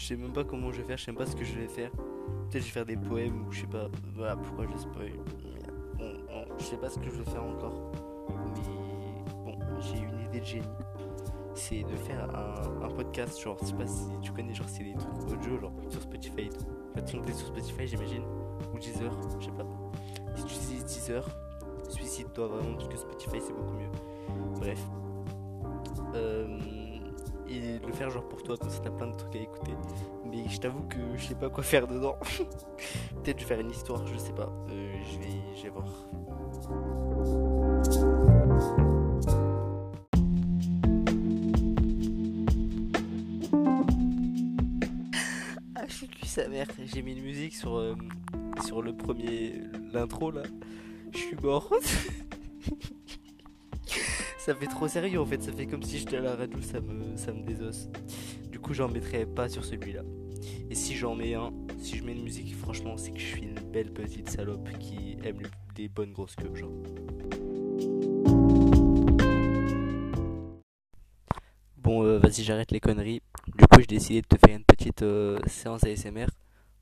je sais même pas comment je vais faire, je sais même pas ce que je vais faire. Peut-être je vais faire des poèmes ou je sais pas. Voilà pourquoi je spoil. Bon, je sais pas ce que je vais faire encore. Mais bon, j'ai une idée de génie. C'est de faire un, podcast, genre, je sais pas si tu connais, genre, c'est des trucs audio, genre, sur Spotify et tout. Tu monter sur Spotify, j'imagine, ou Deezer, je sais pas. Si tu utilises Deezer, suicide-toi vraiment, parce que Spotify c'est beaucoup mieux. Bref. Faire genre pour toi, comme ça t'as plein de trucs à écouter. Mais je t'avoue que je sais pas quoi faire dedans. Peut-être je vais faire une histoire, je sais pas. Euh, je, vais, je vais voir. Ah, je suis sa mère. J'ai mis une musique sur, euh, sur le premier. l'intro là. Je suis mort. ça fait trop sérieux en fait, ça fait comme si j'étais à la radio, ça me, ça me désosse. Du coup, j'en mettrai pas sur celui-là. Et si j'en mets un, si je mets une musique, franchement, c'est que je suis une belle petite salope qui aime les bonnes grosses queues, genre. Bon, euh, vas-y, j'arrête les conneries. Du coup, j'ai décidé de te faire une petite euh, séance ASMR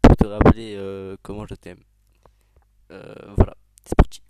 pour te rappeler euh, comment je t'aime. Voilà, c'est parti.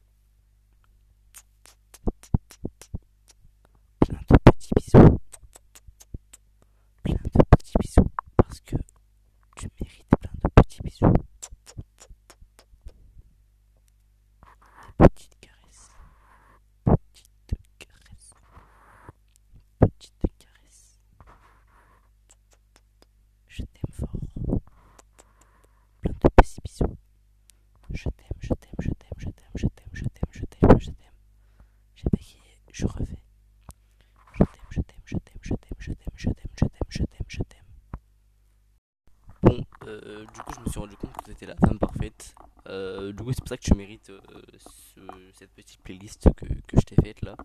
Euh, du coup, je me suis rendu compte que c'était la femme parfaite. Euh, du coup, c'est pour ça que tu mérites euh, ce- cette petite playlist que, que je t'ai faite là.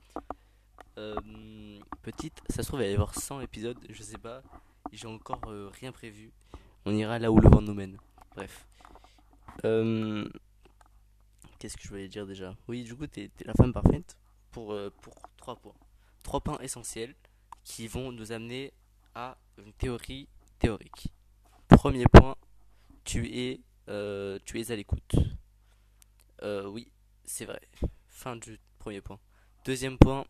Petite, ça se trouve, il va y avoir 100 épisodes, je sais pas. J'ai encore rien prévu. On ira là où le vent nous mène. Bref. Qu'est-ce que je voulais dire déjà? Oui, du coup, t'es la femme parfaite pour, pour trois points. Trois points essentiels qui vont nous amener à une théorie théorique. Premier point, tu es, euh, à l'écoute. Euh, oui, c'est vrai. Fin du premier point. Deuxième point,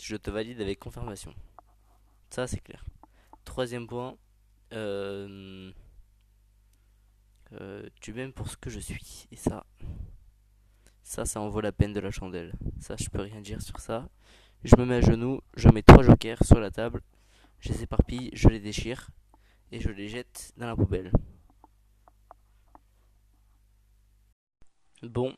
je te valide avec confirmation. Ça, c'est clair. Troisième point, euh, tu m'aimes pour ce que je suis. Et ça, ça, ça en vaut la peine de la chandelle. Ça, je peux rien dire sur ça. Je me mets à genoux, je mets trois jokers sur la table, je les éparpille, je les déchire et je les jette dans la poubelle. Bon,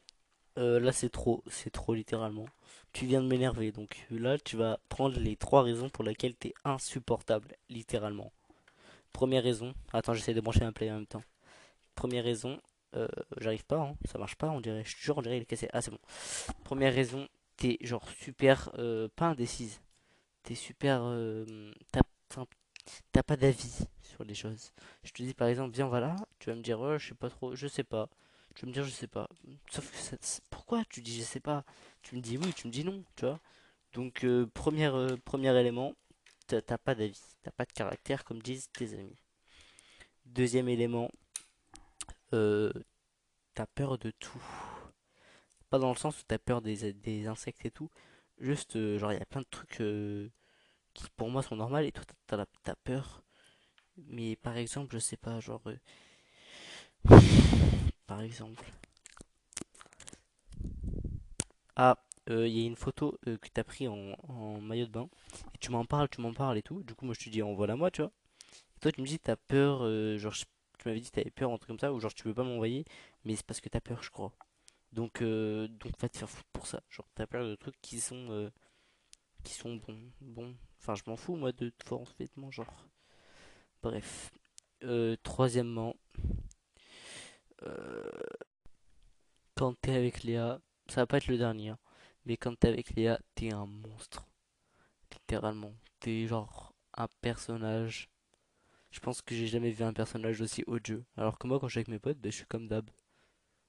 euh, là c'est trop, c'est trop littéralement. Tu viens de m'énerver, donc là tu vas prendre les trois raisons pour lesquelles t'es insupportable, littéralement. Première raison, attends, j'essaie de brancher un play en même temps. Première raison, euh, j'arrive pas, hein, ça marche pas, on dirait, je jure, on dirait il est cassé. Ah, c'est bon. Première raison, t'es genre super, euh, pas indécise, t'es super, t'as, t'as pas d'avis sur les choses. Je te dis par exemple, viens, voilà, tu vas me dire, oh, je sais pas trop, je sais pas. Tu vas me dire, je sais pas. Sauf que ça- pourquoi tu dis, je sais pas? Tu me dis oui, tu me dis non, tu vois. Donc, euh, première, euh, premier élément, t'as pas d'avis, t'as pas de caractère comme disent tes amis. Deuxième élément, euh, t'as peur de tout. Pas dans le sens où t'as peur des, des insectes et tout. Juste, euh, genre, il y a plein de trucs qui pour moi sont normaux et toi, t'as t'as peur. Mais par exemple, je sais pas, genre. euh, par exemple. Ah, euh, il y a une photo euh, que t'as pris en, en maillot de bain. Et tu m'en parles, tu m'en parles et tout. Du coup, moi, je te dis, envoie-la moi, tu vois. Et toi, tu me dis, t'as peur, euh, genre, tu m'avais dit t'avais peur, un truc comme ça, ou genre, tu veux pas m'envoyer, mais c'est parce que t'as peur, je crois. Donc, euh, donc va te faire foutre pour ça. Genre, t'as peur de trucs qui sont, euh, qui sont bons, bons. Enfin, je m'en fous, moi, de forts vêtements, genre. Bref. Euh, troisièmement, euh, quand t'es avec Léa, ça va pas être le dernier, hein, mais quand t'es avec Léa, t'es un monstre. Littéralement. T'es genre un personnage. Je pense que j'ai jamais vu un personnage aussi odieux. Alors que moi, quand je suis avec mes potes, ben, je suis comme d'hab.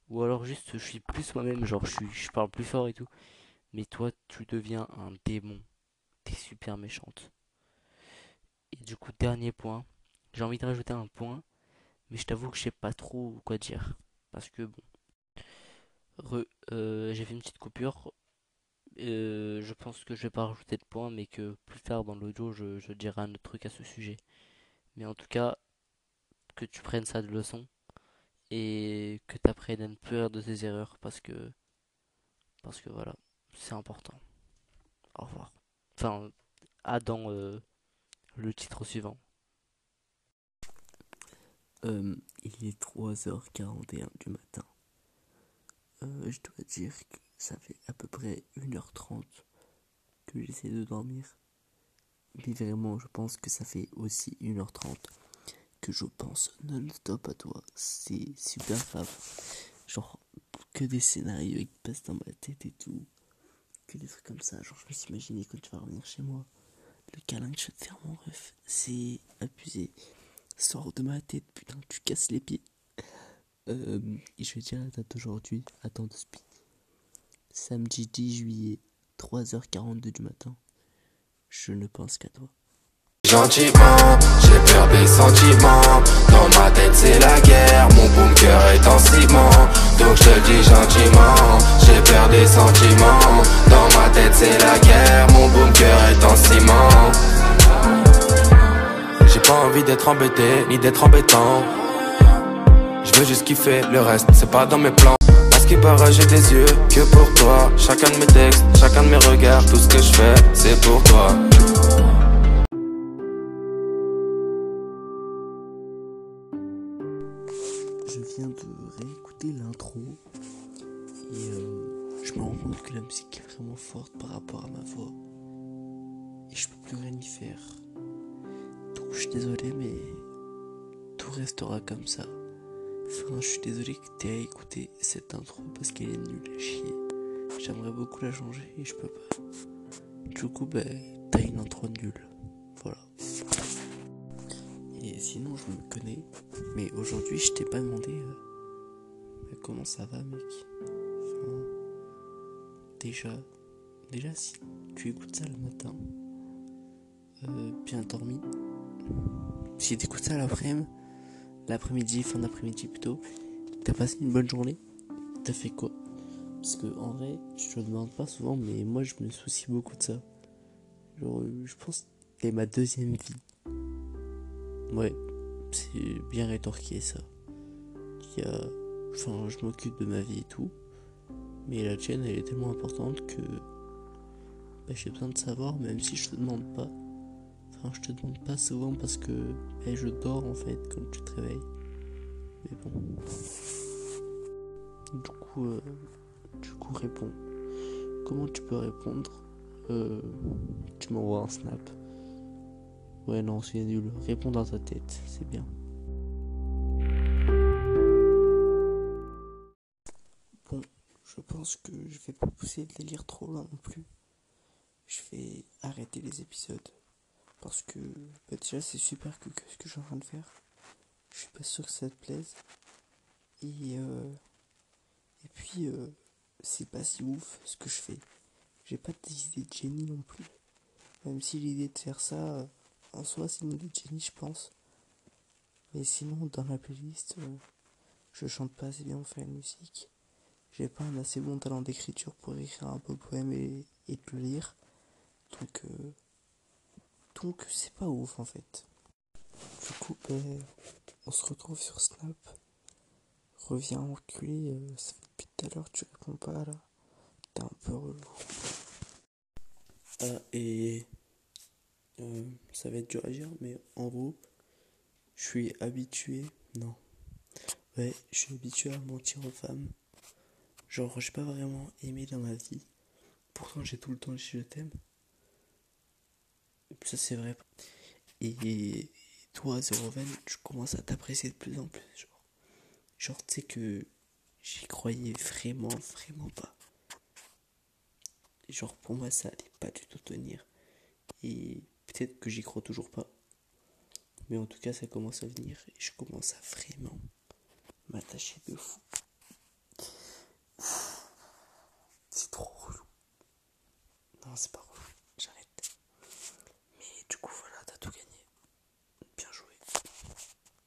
Ou alors juste, je suis plus moi-même, genre je je parle plus fort et tout. Mais toi, tu deviens un démon. Super méchante. Et du coup, dernier point, j'ai envie de rajouter un point, mais je t'avoue que je sais pas trop quoi dire. Parce que bon. Euh, j'ai fait une petite coupure. Euh, je pense que je vais pas rajouter de points, mais que plus tard dans l'audio, je, je dirai un autre truc à ce sujet. Mais en tout cas, que tu prennes ça de leçon et que tu apprennes à ne plus rire de tes erreurs parce que parce que voilà, c'est important. Au revoir. Enfin, à dans euh, le titre suivant. Euh, il est 3h41 du matin. Euh, je dois dire que ça fait à peu près 1h30 que j'essaie de dormir. Mais vraiment, je pense que ça fait aussi 1h30 que je pense non-stop à toi. C'est super grave. Genre, que des scénarios qui passent dans ma tête et tout. Que des trucs comme ça. Genre, je me suis imaginé quand tu vas revenir chez moi. Le câlin que je vais te faire, mon ref. C'est abusé. Sors de ma tête, putain, tu casses les pieds. Euh, et je vais dire la date d'aujourd'hui. Attends de speed. Samedi 10 juillet, 3h42 du matin. Je ne pense qu'à toi. Gentiment, j'ai peur des sentiments. Dans ma tête, c'est la guerre. Mon cœur est en ciment. Donc je te dis gentiment, j'ai peur des sentiments. Dans ma tête, c'est la guerre. Mon cœur est en ciment. J'ai pas envie d'être embêté, ni d'être embêtant. Je veux juste kiffer, le reste, c'est pas dans mes plans. Parce qu'il paraît, j'ai des yeux que pour toi. Chacun de mes textes, chacun de mes regards, tout ce que je fais, c'est pour toi. Viens de réécouter l'intro et euh, je me rends compte que la musique est vraiment forte par rapport à ma voix et je peux plus rien y faire. Donc je suis désolé mais tout restera comme ça. Enfin, je suis désolé que tu aies écouté cette intro parce qu'elle est nulle à chier. J'aimerais beaucoup la changer et je peux pas. Du coup, ben, t'as une intro nulle. Voilà. Et sinon, je me connais. Mais aujourd'hui, je t'ai pas demandé euh, bah, comment ça va, mec? Enfin, déjà, déjà, si tu écoutes ça le matin, euh, bien dormi. Si t'écoutes ça l'après-midi, l'après-midi, fin d'après-midi plutôt, t'as passé une bonne journée T'as fait quoi? Parce que en vrai, je te demande pas souvent, mais moi je me soucie beaucoup de ça. Genre, je pense que c'est ma deuxième vie. Ouais, c'est bien rétorqué ça. Il y a... Enfin, je m'occupe de ma vie et tout. Mais la tienne, elle est tellement importante que bah, j'ai besoin de savoir, même si je te demande pas. Enfin, je te demande pas souvent parce que bah, je dors en fait quand tu te réveilles. Mais bon. Du coup, euh, du coup, réponds. Comment tu peux répondre? Euh, Tu m'envoies un snap. Ouais, non, c'est nul. Réponds dans ta tête, c'est bien. Bon, je pense que je vais pas pousser les lire trop là non plus. Je vais arrêter les épisodes. Parce que bah, déjà, c'est super que, que ce que je suis en train de faire. Je suis pas sûr que ça te plaise. Et, euh, et puis, euh, c'est pas si ouf ce que je fais. J'ai pas d'idée de génie non plus. Même si l'idée de faire ça, euh, en soi, c'est une de génie, je pense. Mais sinon, dans la playlist, euh, je chante pas assez bien pour faire la musique. J'ai pas un assez bon talent d'écriture pour écrire un beau poème et, et le lire. Donc, euh, donc c'est pas ouf en fait. Du coup, ben, on se retrouve sur Snap. Reviens enculé, euh, ça fait depuis tout à l'heure tu réponds pas là. T'es un peu relou. Ah, et euh, ça va être dur à dire, mais en gros, je suis habitué. Non. Ouais, je suis habitué à mentir aux femmes. Genre, j'ai pas vraiment aimé dans ma vie. Pourtant, j'ai tout le temps dit je t'aime. Ça, c'est vrai. Et toi, Zéroven, je commence à t'apprécier de plus en plus. Genre, genre tu sais que j'y croyais vraiment, vraiment pas. Genre, pour moi, ça allait pas du tout tenir. Et peut-être que j'y crois toujours pas. Mais en tout cas, ça commence à venir. Et je commence à vraiment m'attacher de fou. C'est trop relou. Non, c'est pas